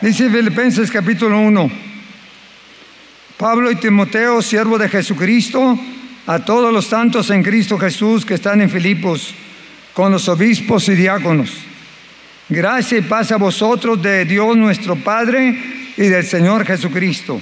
Dice Filipenses capítulo 1. Pablo y Timoteo, siervo de Jesucristo, a todos los santos en Cristo Jesús que están en Filipos, con los obispos y diáconos. Gracia y paz a vosotros de Dios nuestro Padre y del Señor Jesucristo.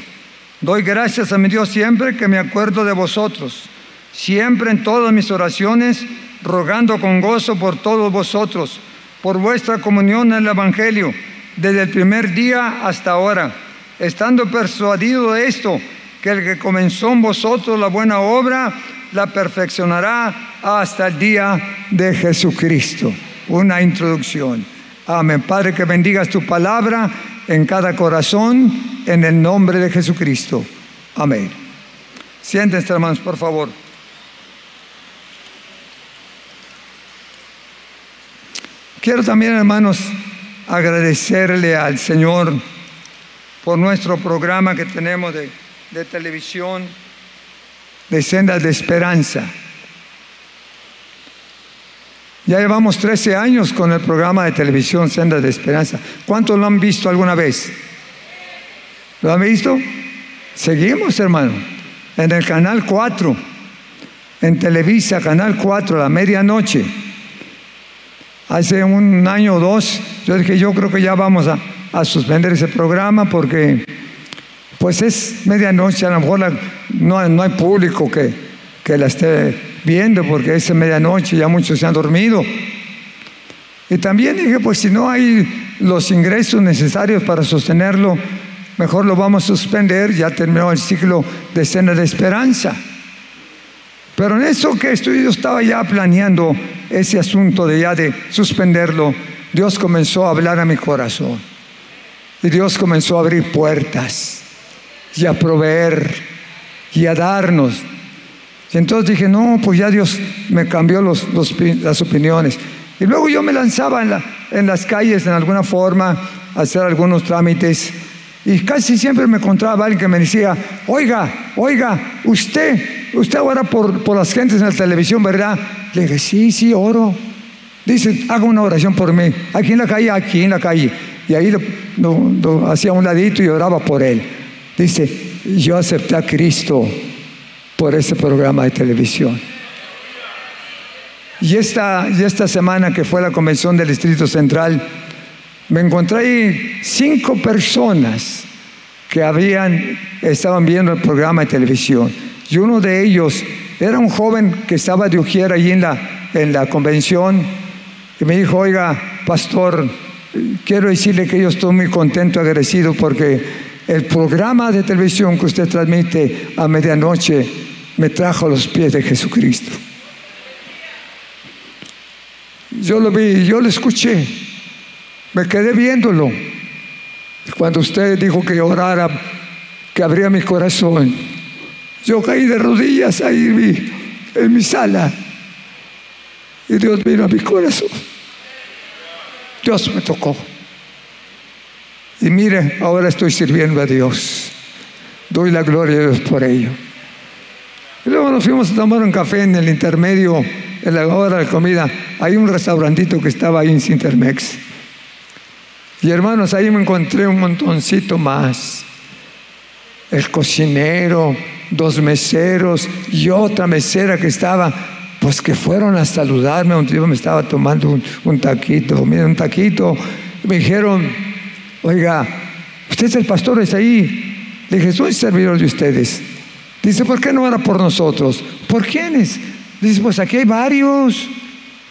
Doy gracias a mi Dios siempre que me acuerdo de vosotros, siempre en todas mis oraciones, rogando con gozo por todos vosotros, por vuestra comunión en el Evangelio desde el primer día hasta ahora, estando persuadido de esto, que el que comenzó en vosotros la buena obra, la perfeccionará hasta el día de Jesucristo. Una introducción. Amén. Padre, que bendigas tu palabra en cada corazón, en el nombre de Jesucristo. Amén. Siéntense, hermanos, por favor. Quiero también, hermanos, agradecerle al Señor por nuestro programa que tenemos de, televisión de Sendas de Esperanza. Ya llevamos 13 años con el programa de televisión Sendas de Esperanza. ¿Cuántos lo han visto alguna vez? ¿Lo han visto? Seguimos, hermano, en el canal 4, en Televisa, canal 4, a la medianoche. Hace un año o dos yo dije, yo creo que ya vamos a, suspender ese programa porque pues es medianoche, a lo mejor no, no, hay público que, que la esté viendo porque es medianoche, ya muchos se han dormido. Y también dije, pues si no hay los ingresos necesarios para sostenerlo, mejor lo vamos a suspender, ya terminó el ciclo de cena de esperanza. Pero en eso que estoy, yo estaba ya planeando ese asunto de ya de suspenderlo, Dios comenzó a hablar a mi corazón. Y Dios comenzó a abrir puertas y a proveer y a darnos. Y entonces dije, no, pues ya Dios me cambió las opiniones. Y luego yo me lanzaba en, las calles en alguna forma a hacer algunos trámites. Y casi siempre me encontraba alguien que me decía, oiga, oiga, usted, usted ahora por, por las gentes en la televisión, ¿verdad? Le dije, sí, sí, oro. Dice, haga una oración por mí. Aquí en la calle, aquí en la calle. Y ahí hacía un ladito y oraba por él. Dice, yo acepté a Cristo por ese programa de televisión. Y esta, y esta semana que fue la convención del Distrito Central, me encontré ahí cinco personas que habían, estaban viendo el programa de televisión. Y uno de ellos era un joven que estaba de Ujier allí en la, en la convención y me dijo, oiga, pastor, quiero decirle que yo estoy muy contento, agradecido, porque el programa de televisión que usted transmite a medianoche me trajo a los pies de Jesucristo. Yo lo vi, yo lo escuché, me quedé viéndolo. Cuando usted dijo que orara, que abría mi corazón, yo caí de rodillas ahí en mi sala y Dios vino a mi corazón. Dios me tocó. Y mire, ahora estoy sirviendo a Dios. Doy la gloria a Dios por ello. Y luego nos fuimos a tomar un café en el intermedio, en la hora de comida. Hay un restaurantito que estaba ahí en Sintermex. Y hermanos, ahí me encontré un montoncito más. El cocinero, dos meseros y otra mesera que estaba pues que fueron a saludarme, un tío me estaba tomando un, taquito, mira, un taquito, me dijeron, oiga, usted es el pastor, es ahí. Le dije, soy servidor de ustedes. Dice, ¿por qué no era por nosotros? ¿Por quiénes? Dice, pues aquí hay varios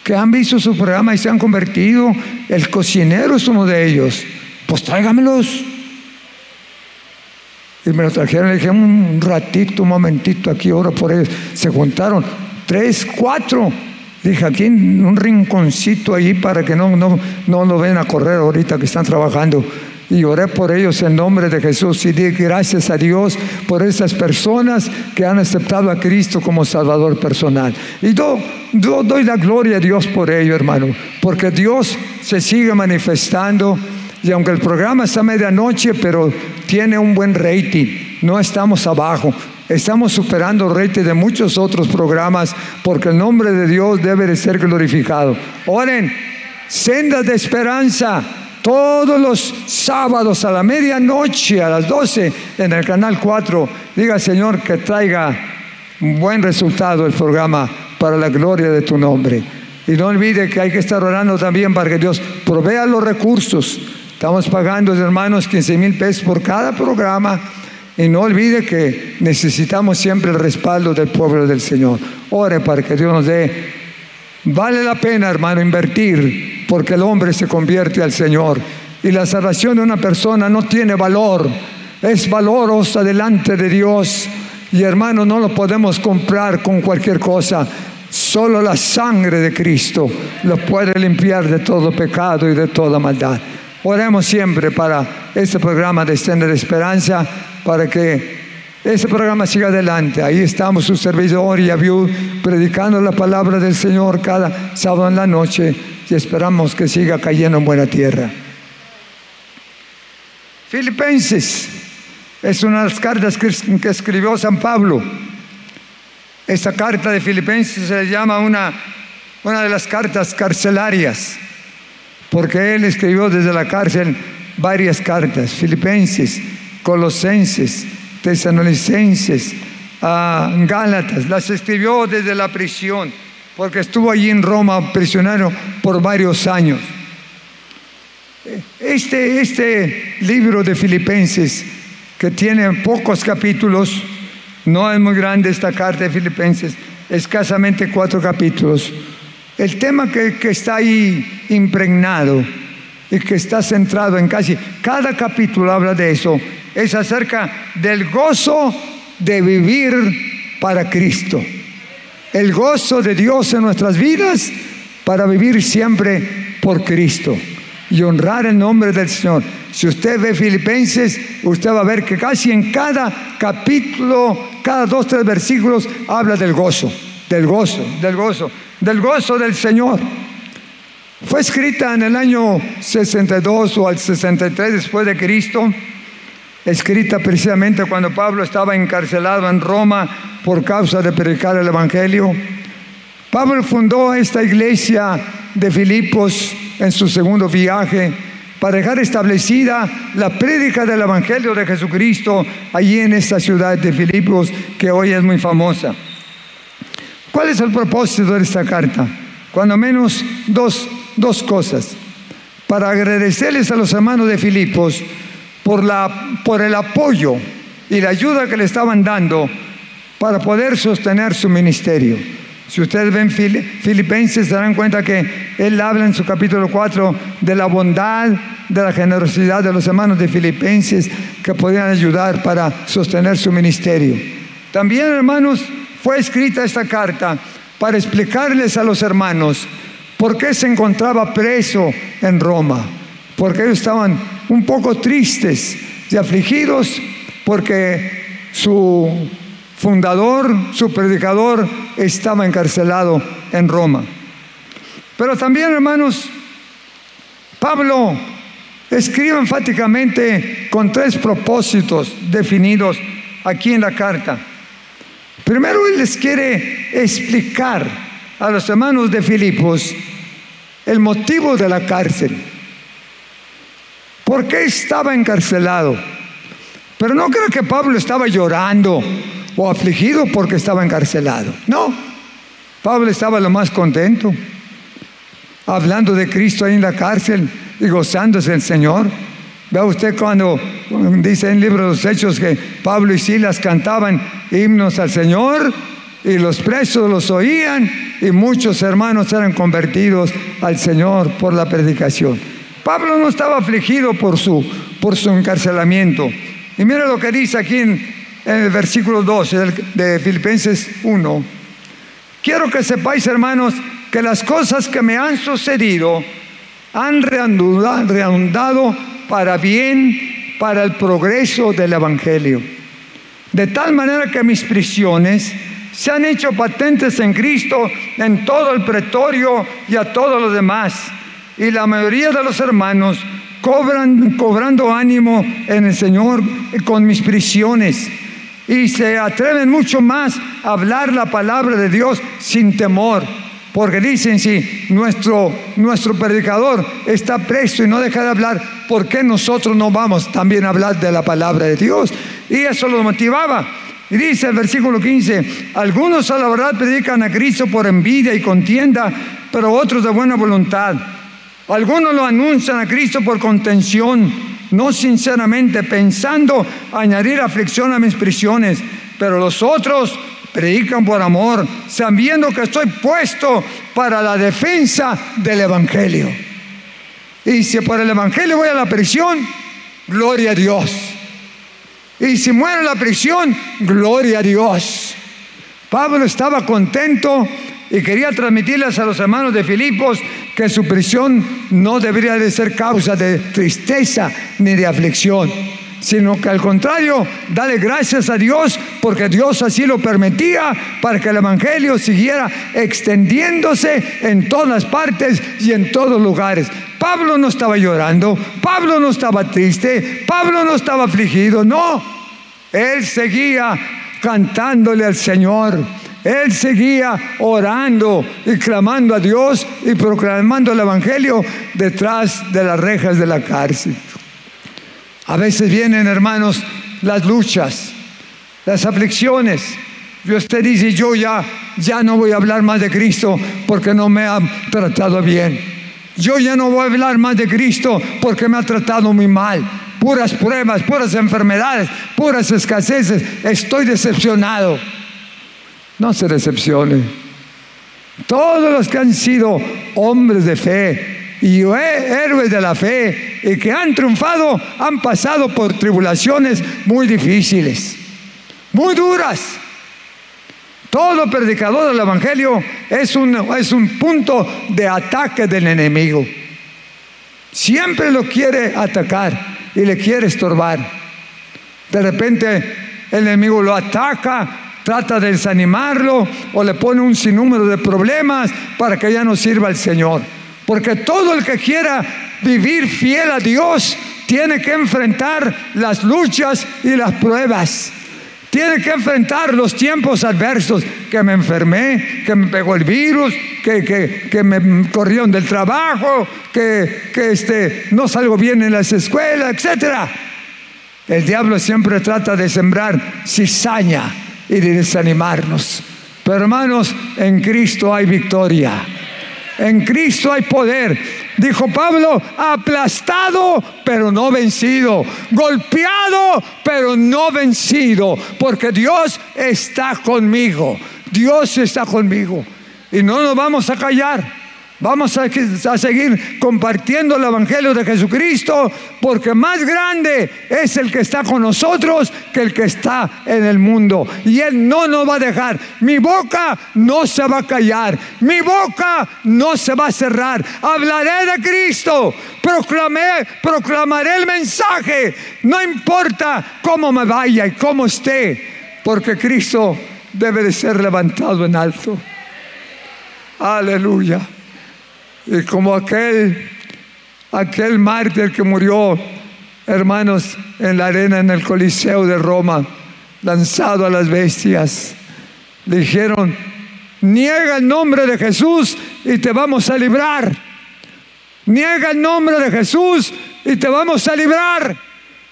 que han visto su programa y se han convertido. El cocinero es uno de ellos. Pues tráigamelos. Y me lo trajeron, le dije, un ratito, un momentito, aquí oro por ellos. Se juntaron tres, cuatro. Dije, aquí en un rinconcito ahí para que no, no, no ven a correr ahorita que están trabajando. y oré por ellos en nombre de Jesús y di gracias a Dios por esas personas que han aceptado a Cristo como Salvador personal. Y doy la gloria a Dios por ello, hermano, porque Dios se sigue manifestando y aunque el programa está a medianoche, pero tiene un buen rating, no estamos abajo. Estamos superando rating de muchos otros programas porque el nombre de Dios debe de ser glorificado. Oren, sendas de esperanza todos los sábados a la medianoche, a las 12, en el canal 4. Diga, Señor, que traiga un buen resultado el programa para la gloria de tu nombre. Y no olvide que hay que estar orando también para que Dios provea los recursos. Estamos pagando, hermanos, 15 mil pesos por cada programa. Y no olvide que necesitamos siempre el respaldo del pueblo del Señor. Ore para que Dios nos dé. Vale la pena, hermano, invertir porque el hombre se convierte al Señor. Y la salvación de una persona no tiene valor, es valorosa delante de Dios. Y hermano, no lo podemos comprar con cualquier cosa. Solo la sangre de Cristo lo puede limpiar de todo pecado y de toda maldad. Oremos siempre para este programa de Extender Esperanza, para que este programa siga adelante. Ahí estamos su servidor y Abiud predicando la palabra del Señor cada sábado en la noche y esperamos que siga cayendo en buena tierra. Filipenses es una de las cartas que escribió San Pablo. Esta carta de Filipenses se llama una, una de las cartas carcelarias, porque él escribió desde la cárcel varias cartas, Filipenses, Colosenses, Tesanolicenses, ah, Gálatas, las escribió desde la prisión porque estuvo allí en Roma prisionero por varios años. Este, este libro de Filipenses, que tiene pocos capítulos, no es muy grande esta carta de Filipenses, escasamente cuatro capítulos. El tema que, que está ahí impregnado y que está centrado en casi cada capítulo habla de eso, es acerca del gozo de vivir para Cristo el gozo de Dios en nuestras vidas para vivir siempre por Cristo y honrar el nombre del Señor. Si usted ve Filipenses, usted va a ver que casi en cada capítulo, cada dos, tres versículos, habla del gozo, del gozo, del gozo, del gozo del Señor. Fue escrita en el año 62 o al 63 después de Cristo, escrita precisamente cuando Pablo estaba encarcelado en Roma por causa de predicar el Evangelio. Pablo fundó esta iglesia de Filipos en su segundo viaje para dejar establecida la prédica del Evangelio de Jesucristo allí en esta ciudad de Filipos que hoy es muy famosa. ¿Cuál es el propósito de esta carta? Cuando menos dos, dos cosas. Para agradecerles a los hermanos de Filipos por, la, por el apoyo y la ayuda que le estaban dando para poder sostener su ministerio. Si ustedes ven Filipenses, se darán cuenta que él habla en su capítulo 4 de la bondad, de la generosidad de los hermanos de Filipenses que podían ayudar para sostener su ministerio. También, hermanos, fue escrita esta carta para explicarles a los hermanos por qué se encontraba preso en Roma, porque ellos estaban un poco tristes y afligidos porque su fundador, su predicador, estaba encarcelado en Roma. Pero también, hermanos, Pablo escribe enfáticamente con tres propósitos definidos aquí en la carta. Primero, él les quiere explicar a los hermanos de Filipos el motivo de la cárcel. ¿Por qué estaba encarcelado? Pero no creo que Pablo estaba llorando o afligido porque estaba encarcelado. No, Pablo estaba lo más contento, hablando de Cristo ahí en la cárcel y gozándose el Señor. Vea usted cuando dice en el libro de los Hechos que Pablo y Silas cantaban himnos al Señor y los presos los oían y muchos hermanos eran convertidos al Señor por la predicación. Pablo no estaba afligido por su, por su encarcelamiento. Y mira lo que dice aquí en el versículo 12 de Filipenses 1. Quiero que sepáis, hermanos, que las cosas que me han sucedido han redundado para bien, para el progreso del Evangelio. De tal manera que mis prisiones se han hecho patentes en Cristo en todo el pretorio y a todos los demás. Y la mayoría de los hermanos cobran, cobrando ánimo en el Señor con mis prisiones. Y se atreven mucho más a hablar la palabra de Dios sin temor. Porque dicen, si nuestro, nuestro predicador está preso y no deja de hablar, ¿por qué nosotros no vamos también a hablar de la palabra de Dios? Y eso lo motivaba. Y dice el versículo 15, algunos a la verdad predican a Cristo por envidia y contienda, pero otros de buena voluntad. Algunos lo anuncian a Cristo por contención, no sinceramente, pensando añadir aflicción a mis prisiones, pero los otros predican por amor, sabiendo que estoy puesto para la defensa del Evangelio. Y si por el Evangelio voy a la prisión, gloria a Dios. Y si muere en la prisión, gloria a Dios. Pablo estaba contento y quería transmitirles a los hermanos de Filipos que su prisión no debería de ser causa de tristeza ni de aflicción, sino que al contrario, dale gracias a Dios porque Dios así lo permitía para que el Evangelio siguiera extendiéndose en todas partes y en todos lugares. Pablo no estaba llorando, Pablo no estaba triste, Pablo no estaba afligido, no. Él seguía cantándole al Señor. Él seguía orando y clamando a Dios y proclamando el Evangelio detrás de las rejas de la cárcel. A veces vienen, hermanos, las luchas, las aflicciones. Y usted dice, yo ya, ya no voy a hablar más de Cristo porque no me ha tratado bien. Yo ya no voy a hablar más de Cristo porque me ha tratado muy mal. Puras pruebas, puras enfermedades, puras escaseces. Estoy decepcionado. No se decepcione. Todos los que han sido hombres de fe y héroes de la fe y que han triunfado han pasado por tribulaciones muy difíciles, muy duras. Todo predicador del Evangelio es un, es un punto de ataque del enemigo. Siempre lo quiere atacar y le quiere estorbar. De repente el enemigo lo ataca, trata de desanimarlo o le pone un sinnúmero de problemas para que ya no sirva al Señor. Porque todo el que quiera vivir fiel a Dios tiene que enfrentar las luchas y las pruebas. Tiene que enfrentar los tiempos adversos, que me enfermé, que me pegó el virus, que, me corrieron del trabajo, que, este, no salgo bien en las escuelas, etc. El diablo siempre trata de sembrar cizaña y de desanimarnos. Pero hermanos, en Cristo hay victoria. En Cristo hay poder. Dijo Pablo, aplastado pero no vencido, golpeado pero no vencido, porque Dios está conmigo. Dios está conmigo. Y no nos vamos a callar. Vamos a, seguir compartiendo el Evangelio de Jesucristo porque más grande es el que está con nosotros que el que está en el mundo. Y Él no nos va a dejar. Mi boca no se va a callar. Mi boca no se va a cerrar. Hablaré de Cristo. Proclamé, proclamaré el mensaje. No importa cómo me vaya y cómo esté. Porque Cristo debe de ser levantado en alto. Aleluya. Y como aquel, aquel mártir que murió, hermanos, en la arena en el Coliseo de Roma, lanzado a las bestias, dijeron, niega el nombre de Jesús y te vamos a librar. Niega el nombre de Jesús y te vamos a librar.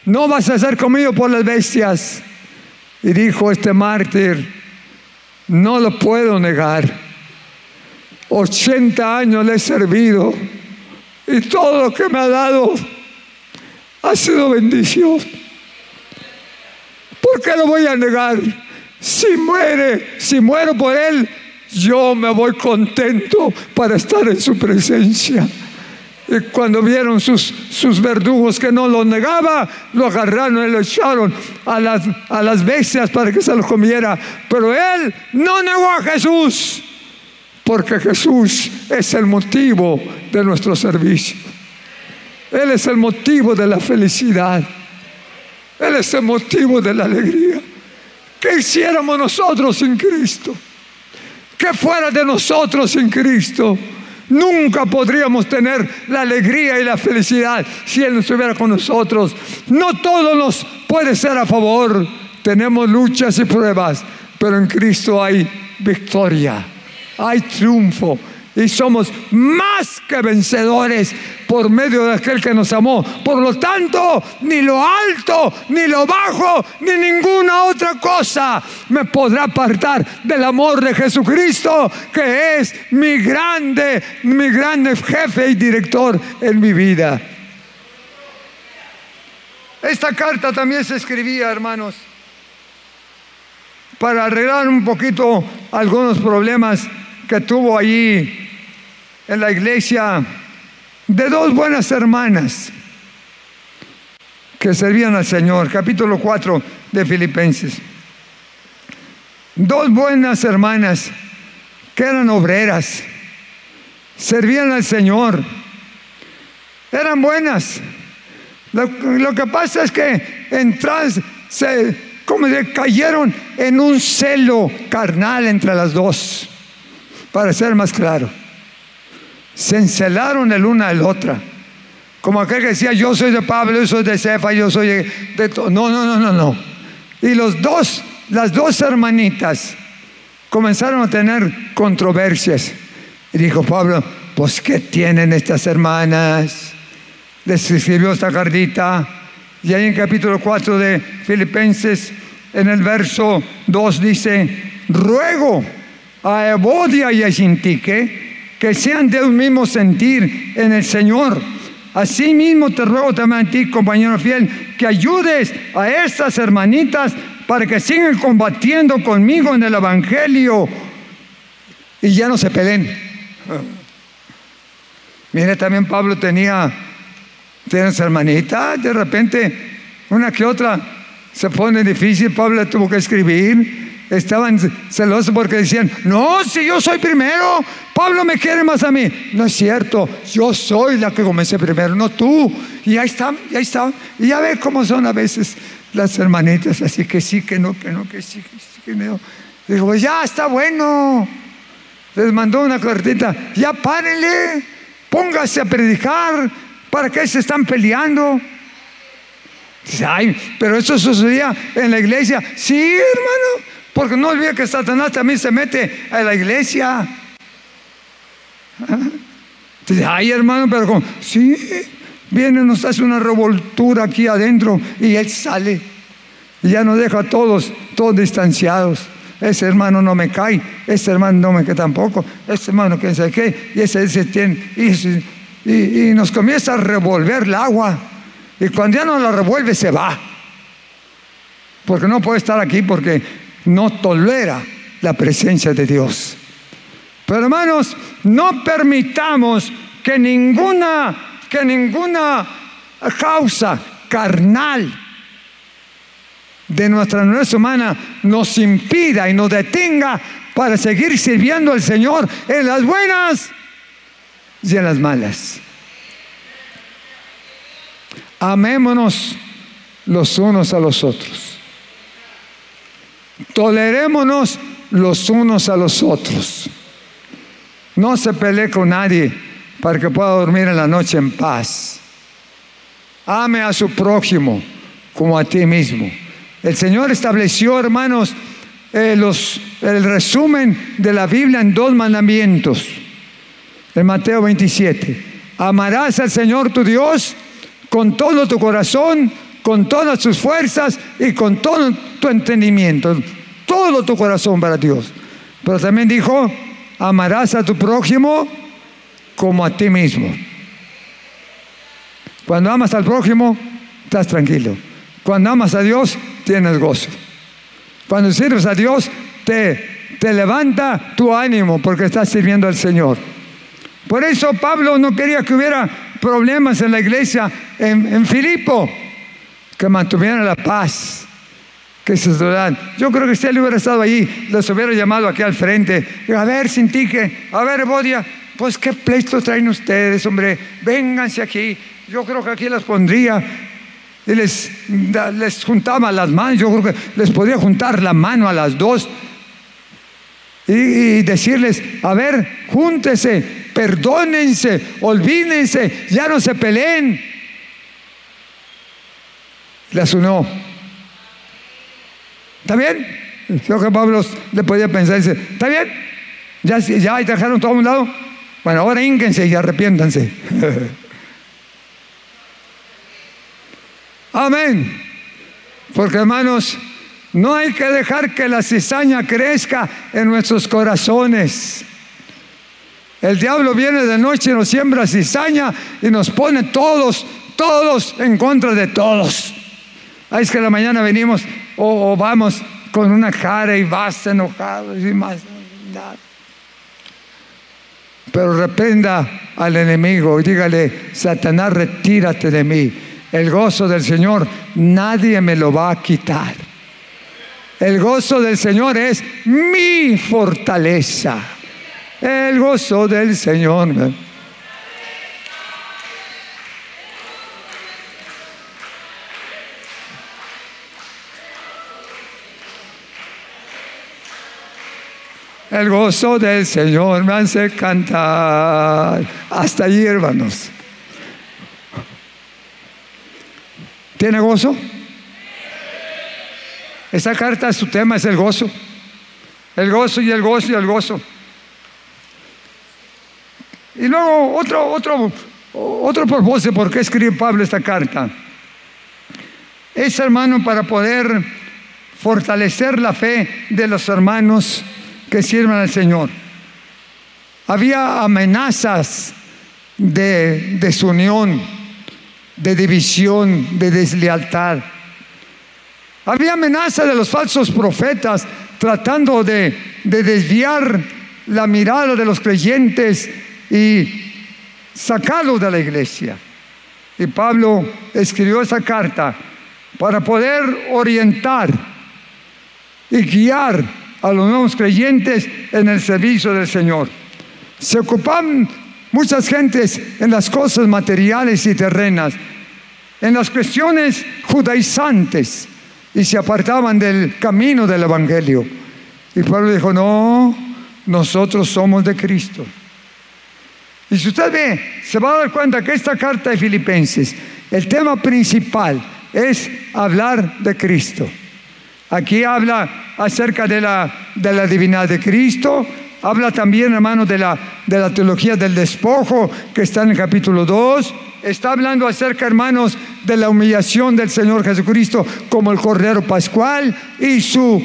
No vas a ser comido por las bestias. Y dijo este mártir, no lo puedo negar 80 años le he servido y todo lo que me ha dado ha sido bendición. ¿Por qué lo voy a negar? Si muere, si muero por él, yo me voy contento para estar en su presencia. Y cuando vieron sus, sus verdugos que no lo negaba, lo agarraron y lo echaron a las, a las bestias para que se lo comiera. Pero él no negó a Jesús porque Jesús es el motivo de nuestro servicio. Él es el motivo de la felicidad. Él es el motivo de la alegría. ¿Qué hiciéramos nosotros sin Cristo? ¿Qué fuera de nosotros sin Cristo? Nunca podríamos tener la alegría y la felicidad si Él no estuviera con nosotros. No todo nos puede ser a favor. Tenemos luchas y pruebas, pero en Cristo hay victoria, hay triunfo y somos más que vencedores por medio de aquel que nos amó. Por lo tanto, ni lo alto, ni lo bajo, ni ninguna otra cosa me podrá apartar del amor de Jesucristo, que es mi grande, mi grande jefe y director en mi vida. Esta carta también se escribía, hermanos, para arreglar un poquito algunos problemas que tuvo allí en la iglesia de dos buenas hermanas que servían al Señor, capítulo 4 de Filipenses. Dos buenas hermanas que eran obreras, servían al Señor, eran buenas. Lo, que pasa es que entras, se, como se cayeron en un celo carnal entre las dos, para ser más claro se encelaron el una al otra. Como aquel que decía, yo soy de Pablo, yo soy de Cefa, yo soy de, de No, no, no, no, no. Y los dos, las dos hermanitas comenzaron a tener controversias. Y dijo Pablo, pues ¿qué tienen estas hermanas? Les escribió esta cartita. Y ahí en capítulo 4 de Filipenses, en el verso 2 dice, ruego a Evodia y a Sintique que sean de un mismo sentir en el Señor. Asimismo te ruego también a ti, compañero fiel, que ayudes a estas hermanitas para que sigan combatiendo conmigo en el Evangelio y ya no se peleen. Mire, también Pablo tenía, tenía hermanitas, de repente una que otra se pone difícil, Pablo tuvo que escribir estaban celosos porque decían, no, si yo soy primero, Pablo me quiere más a mí. No es cierto, yo soy la que comencé primero, no tú. Y ahí está, y ahí está. Y ya ve cómo son a veces las hermanitas, así que sí, que no, que no, que sí, que sí, que no. Digo, pues ya está bueno. Les mandó una cartita, ya párenle, póngase a predicar, ¿para qué se están peleando? Ay, pero eso sucedía en la iglesia. Sí, hermano, porque no olvide que Satanás también se mete a la iglesia. ay hermano, pero como, sí, viene, nos hace una revoltura aquí adentro y él sale. Y ya nos deja a todos, todos distanciados. Ese hermano no me cae, ese hermano no me cae tampoco, ese hermano que sé qué, y ese, ese tiene, y, y, nos comienza a revolver el agua. Y cuando ya no la revuelve, se va. Porque no puede estar aquí porque no tolera la presencia de Dios. Pero hermanos, no permitamos que ninguna, que ninguna causa carnal de nuestra naturaleza humana nos impida y nos detenga para seguir sirviendo al Señor en las buenas y en las malas. Amémonos los unos a los otros. Tolerémonos los unos a los otros. No se pelee con nadie para que pueda dormir en la noche en paz. Ame a su prójimo como a ti mismo. El Señor estableció, hermanos, eh, los, el resumen de la Biblia en dos mandamientos. En Mateo 27. Amarás al Señor tu Dios con todo tu corazón, con todas tus fuerzas y con todo tu entendimiento, todo tu corazón para Dios. Pero también dijo, amarás a tu prójimo como a ti mismo. Cuando amas al prójimo, estás tranquilo. Cuando amas a Dios, tienes gozo. Cuando sirves a Dios, te, te levanta tu ánimo porque estás sirviendo al Señor. Por eso Pablo no quería que hubiera problemas en la iglesia en, en Filipo que mantuvieran la paz, que se Yo creo que si él hubiera estado allí, les hubiera llamado aquí al frente. A ver, Sintique, a ver, Bodia, pues qué pleito traen ustedes, hombre, vénganse aquí. Yo creo que aquí las pondría y les, les juntaba las manos, yo creo que les podría juntar la mano a las dos y, decirles, a ver, júntese, perdónense, olvídense, ya no se peleen. Las unó. ¿Está bien? Creo que Pablo le podía pensar, dice, ¿está bien? Ya, ya dejaron todo a un lado. Bueno, ahora ínquense y arrepiéntanse. Amén. Porque hermanos, no hay que dejar que la cizaña crezca en nuestros corazones. El diablo viene de noche y nos siembra cizaña y nos pone todos, todos en contra de todos. Ahí es que la mañana venimos o, vamos con una cara y vas enojado y más. Pero reprenda al enemigo y dígale, Satanás, retírate de mí. El gozo del Señor nadie me lo va a quitar. El gozo del Señor es mi fortaleza. El gozo del Señor. El gozo del Señor me hace cantar. Hasta allí, hermanos. ¿Tiene gozo? Esa carta, su tema es el gozo. El gozo y el gozo y el gozo. Y luego otro, otro, otro propósito por qué escribe Pablo esta carta. Es, hermano, para poder fortalecer la fe de los hermanos que sirven al Señor. Había amenazas de desunión, de división, de deslealtad. Había amenaza de los falsos profetas tratando de, desviar la mirada de los creyentes y sacarlos de la iglesia. Y Pablo escribió esa carta para poder orientar y guiar a los nuevos creyentes en el servicio del Señor. Se ocupaban muchas gentes en las cosas materiales y terrenas, en las cuestiones judaizantes, y se apartaban del camino del Evangelio. Y Pablo dijo, no, nosotros somos de Cristo. Y si usted ve, se va a dar cuenta que esta carta de Filipenses, el tema principal es hablar de Cristo. Aquí habla acerca de la, de la divinidad de Cristo, habla también, hermano, de la, de la teología del despojo, que está en el capítulo 2, está hablando acerca, hermanos, de la humillación del Señor Jesucristo como el Cordero Pascual y su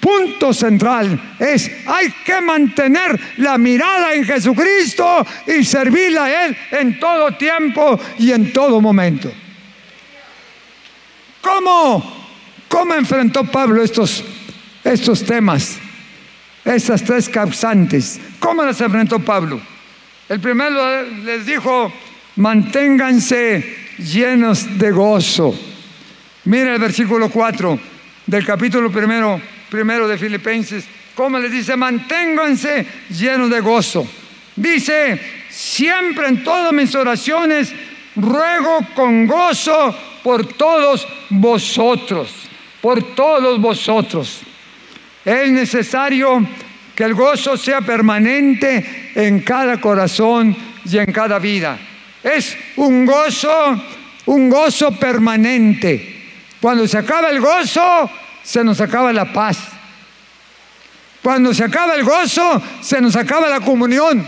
punto central es hay que mantener la mirada en Jesucristo y servirle a Él en todo tiempo y en todo momento. ¿Cómo? ¿Cómo enfrentó Pablo estos, estos temas? Estas tres causantes. ¿Cómo las enfrentó Pablo? El primero les dijo, manténganse llenos de gozo. Mira el versículo 4 del capítulo primero, primero de Filipenses. ¿Cómo les dice? Manténganse llenos de gozo. Dice, siempre en todas mis oraciones ruego con gozo por todos vosotros, por todos vosotros. Es necesario que el gozo sea permanente en cada corazón y en cada vida. Es un gozo, un gozo permanente. Cuando se acaba el gozo, se nos acaba la paz. Cuando se acaba el gozo, se nos acaba la comunión.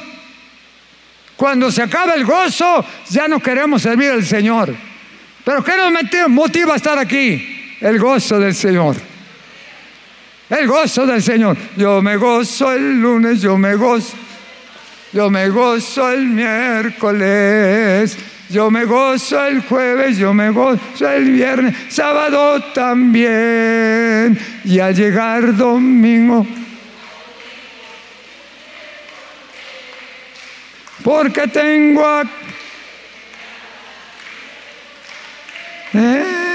Cuando se acaba el gozo, ya no queremos servir al Señor. Pero ¿qué nos motiva a estar aquí? El gozo del Señor. El gozo del Señor. Yo me gozo el lunes, yo me gozo yo me gozo el miércoles, yo me gozo el jueves, yo me gozo el viernes, sábado también. Y al llegar domingo, porque tengo a, eh,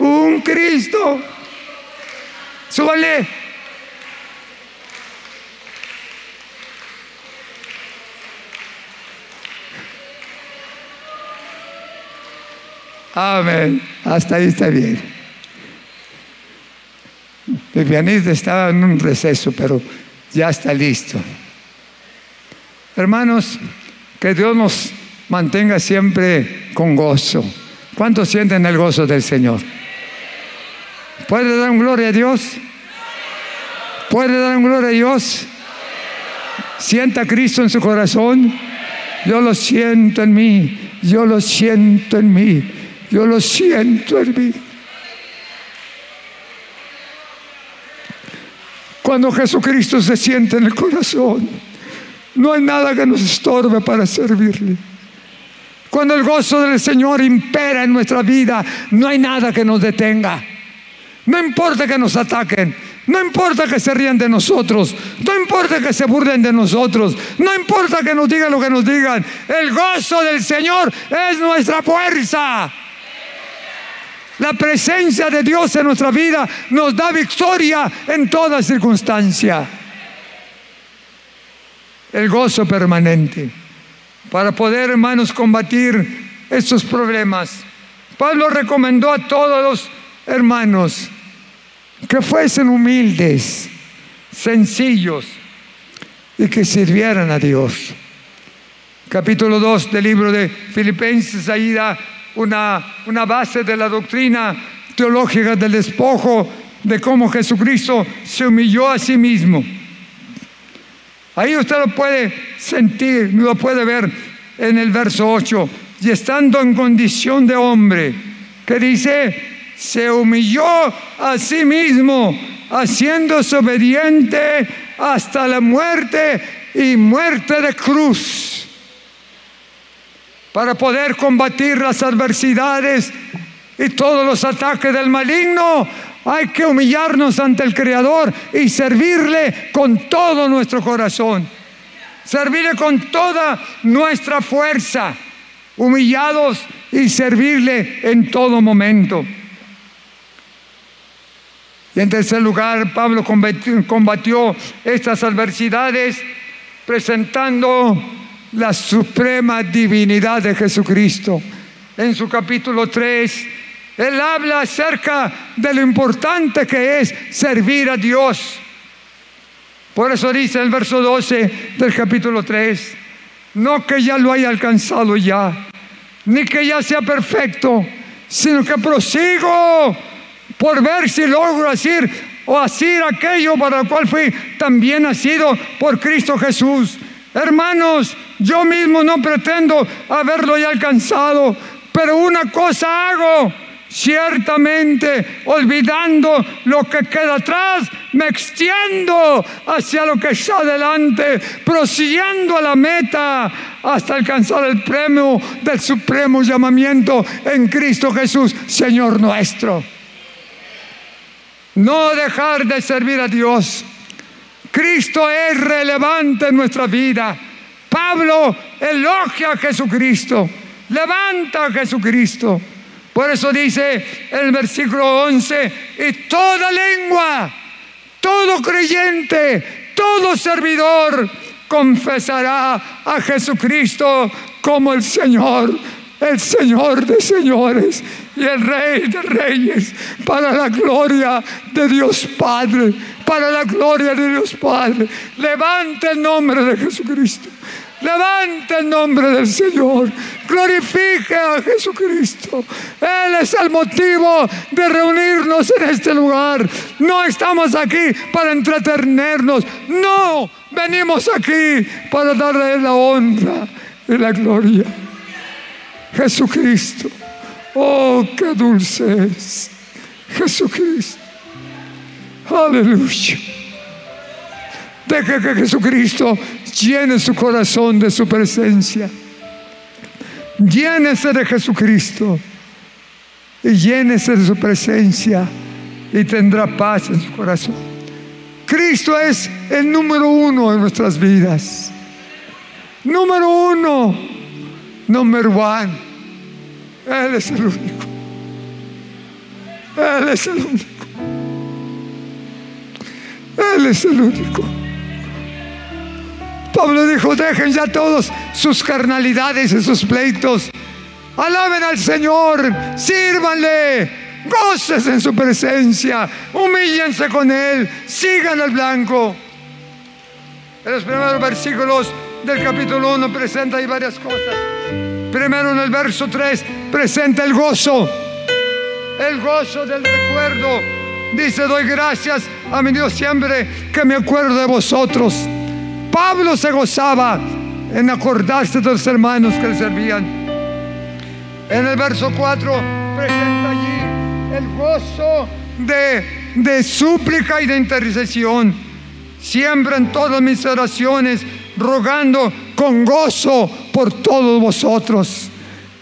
un Cristo. Súbanle. Amén. Hasta ahí está bien. El pianista estaba en un receso, pero ya está listo. Hermanos, que Dios nos mantenga siempre con gozo. ¿Cuántos sienten el gozo del Señor? ¿Puede dar un gloria a Dios? ¿Puede dar un gloria a Dios? Sienta a Cristo en su corazón. Yo lo siento en mí. Yo lo siento en mí. Yo lo siento en mí. Cuando Jesucristo se siente en el corazón, no hay nada que nos estorbe para servirle. Cuando el gozo del Señor impera en nuestra vida, no hay nada que nos detenga. No importa que nos ataquen, no importa que se rían de nosotros, no importa que se burlen de nosotros, no importa que nos digan lo que nos digan. El gozo del Señor es nuestra fuerza. La presencia de Dios en nuestra vida nos da victoria en toda circunstancia. El gozo permanente. Para poder, hermanos, combatir estos problemas. Pablo recomendó a todos los hermanos que fuesen humildes, sencillos y que sirvieran a Dios. Capítulo 2 del libro de Filipenses, ahí da una, una base de la doctrina teológica del despojo, de cómo Jesucristo se humilló a sí mismo. Ahí usted lo puede sentir, lo puede ver en el verso 8. Y estando en condición de hombre, que dice, se humilló a sí mismo, haciéndose obediente hasta la muerte y muerte de cruz para poder combatir las adversidades y todos los ataques del maligno, hay que humillarnos ante el Creador y servirle con todo nuestro corazón. Servirle con toda nuestra fuerza, humillados y servirle en todo momento. Y en tercer lugar, Pablo combatió estas adversidades presentando la suprema divinidad de Jesucristo. En su capítulo 3, él habla acerca de lo importante que es servir a Dios. Por eso dice el verso 12 del capítulo 3, no que ya lo haya alcanzado ya, ni que ya sea perfecto, sino que prosigo por ver si logro hacer o hacer aquello para lo cual fui también nacido por Cristo Jesús. Hermanos, yo mismo no pretendo haberlo ya alcanzado, pero una cosa hago, ciertamente olvidando lo que queda atrás, me extiendo hacia lo que está adelante, prosiguiendo a la meta hasta alcanzar el premio del supremo llamamiento en Cristo Jesús, Señor nuestro. No dejar de servir a Dios. Cristo es relevante en nuestra vida. Pablo elogia a Jesucristo, levanta a Jesucristo. Por eso dice el versículo 11, y toda lengua, todo creyente, todo servidor confesará a Jesucristo como el Señor, el Señor de señores y el Rey de reyes, para la gloria de Dios Padre, para la gloria de Dios Padre. Levante el nombre de Jesucristo. Levante el nombre del Señor. Glorifique a Jesucristo. Él es el motivo de reunirnos en este lugar. No estamos aquí para entretenernos. No, venimos aquí para darle la honra y la gloria. Jesucristo. Oh, qué dulce es. Jesucristo. Aleluya. Deje que Jesucristo llene su corazón de su presencia. Llénese de Jesucristo y llénese de su presencia y tendrá paz en su corazón. Cristo es el número uno en nuestras vidas. Número uno. Número uno. Él es el único. Él es el único. Él es el único. Pablo dijo, dejen ya todos sus carnalidades y sus pleitos. Alaben al Señor, sírvanle, goces en su presencia, humíllense con Él, sigan al blanco. En los primeros versículos del capítulo 1 presenta ahí varias cosas. Primero en el verso 3 presenta el gozo, el gozo del recuerdo. Dice, doy gracias a mi Dios siempre que me acuerdo de vosotros. Pablo se gozaba en acordarse de los hermanos que le servían. En el verso 4 presenta allí el gozo de, de súplica y de intercesión. Siempre en todas mis oraciones rogando con gozo por todos vosotros.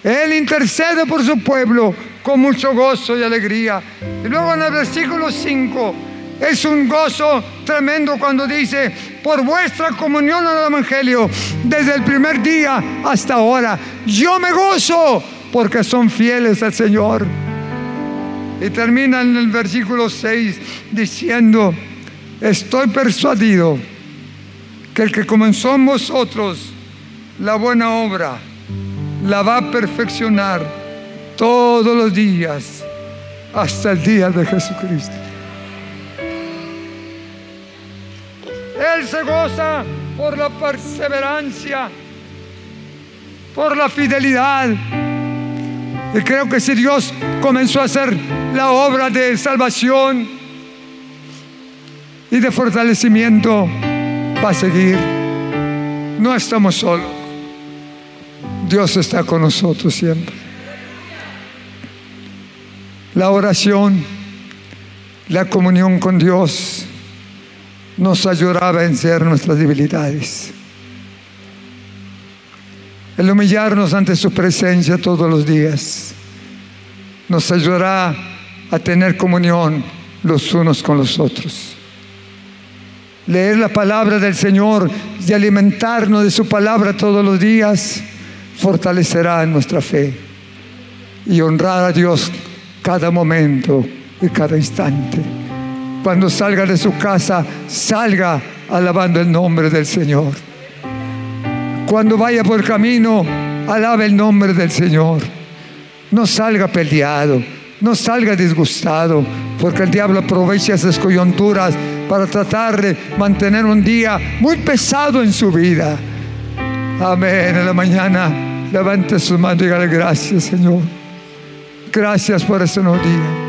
Él intercede por su pueblo con mucho gozo y alegría. Y luego en el versículo 5 es un gozo tremendo cuando dice, por vuestra comunión el Evangelio, desde el primer día hasta ahora, yo me gozo porque son fieles al Señor. Y termina en el versículo 6 diciendo, estoy persuadido que el que comenzó en vosotros la buena obra, la va a perfeccionar todos los días hasta el día de Jesucristo. Él se goza por la perseverancia, por la fidelidad. Y creo que si Dios comenzó a hacer la obra de salvación y de fortalecimiento, va a seguir. No estamos solos. Dios está con nosotros siempre. La oración, la comunión con Dios nos ayudará a vencer nuestras debilidades. El humillarnos ante su presencia todos los días nos ayudará a tener comunión los unos con los otros. Leer la palabra del Señor y alimentarnos de su palabra todos los días fortalecerá nuestra fe y honrar a Dios cada momento y cada instante. Cuando salga de su casa, salga alabando el nombre del Señor. Cuando vaya por camino, alabe el nombre del Señor. No salga peleado, no salga disgustado, porque el diablo aprovecha esas coyunturas para tratar de mantener un día muy pesado en su vida. Amén. En la mañana levante su mano y dígale gracias, Señor. Gracias por este nuevo día.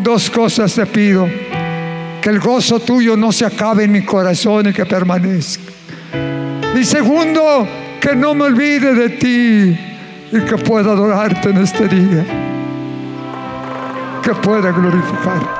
Dos cosas te pido que el gozo tuyo no se acabe en mi corazón y que permanezca. Y segundo, que no me olvide de ti y que pueda adorarte en este día. Que pueda glorificar.